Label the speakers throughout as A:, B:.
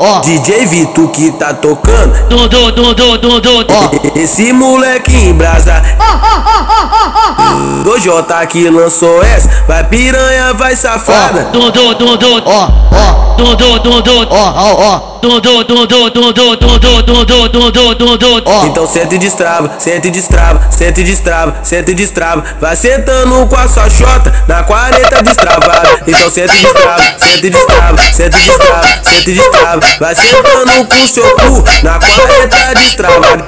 A: Ó, DJ Vito que tá tocando.
B: do do do do do do
A: Ó, esse moleque em brasa. Do J que lançou essa. Vai piranha, vai safada.
B: do do do do
A: Ó, ó,
B: do do do do
A: ó, ó, ó.
B: do do do do do do do do do do do do do do
A: Ó, então senta e destrava, senta e destrava, senta e destrava, senta e destrava. Vai sentando com a sua chota na quarenta destravada. Então senta e destrava, senta e destrava, senta e destrava, senta e destrava. Vai sentando com o seu cu na quarenta destravada.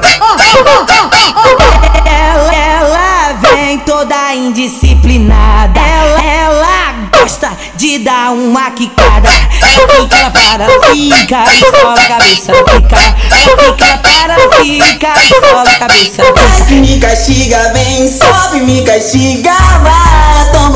C: Ela, ela vem toda indisciplinada. Ela, ela gosta de dar uma quicada. Ela fica, ela para, fica, escola a cabeça, fica. Ela fica, ela para, fica, escola a cabeça.
D: Desce, me castiga, vem, sobe, me castiga, vai.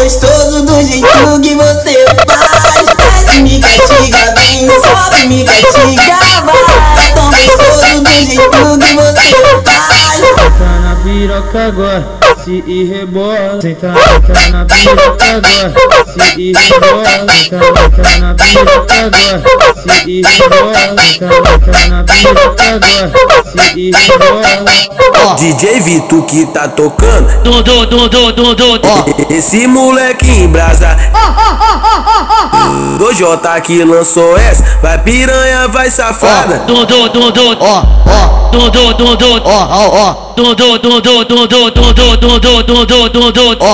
D: Gostoso do jeito que você faz. Desce, me castiga, vem, sobe, me castiga, vai. Tão gostoso do jeito que você faz.
E: Senta na piroca agora, se e rebola. Senta, senta na piroca agora, se e rebola. Senta, senta na piroca agora, se e rebola. Senta, senta na piroca agora, se e rebola.
A: DJ Vito que tá tocando.
B: do do do do do do
A: Ó, esse moleque em brasa. Do J que lançou essa. Vai piranha, vai safada.
B: do do do do
A: Ó, ó,
B: do do do do
A: ó, ó, ó.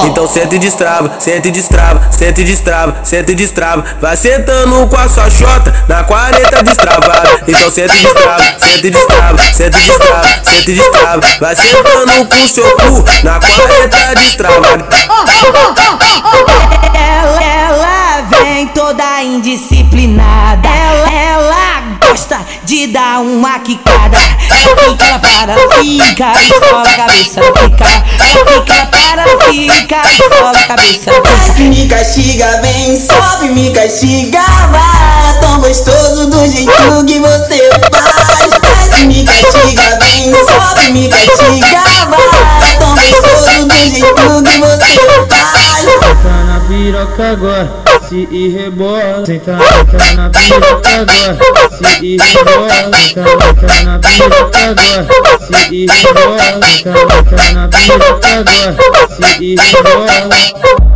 A: Então senta e destrava, senta e destrava, senta e destrava, senta e destrava. Vai sentando com a sua chota na 40 destravada. Então senta e destrava, senta e destrava, senta e destrava, senta e destrava. Vai sentando com o seu cu na 40 destravada.
C: Ela, ela vem toda indisciplinada. De dar uma quicada. Ela fica, ela para, fica, escola a cabeça, fica. Ela fica, ela para, fica, escola a cabeça, fica.
D: Me castiga, vem, sobe, me castiga, vai. Tão gostoso do jeito que você faz. Desce, me castiga, vem, sobe, me castiga, vai. Tão gostoso do jeito que você faz.
E: Senta na piroca agora, se e rebola. Senta, senta na piroca agora, se e rebola. Senta, senta na piroca agora, se e rebola. Senta, senta na piroca agora, se e rebola.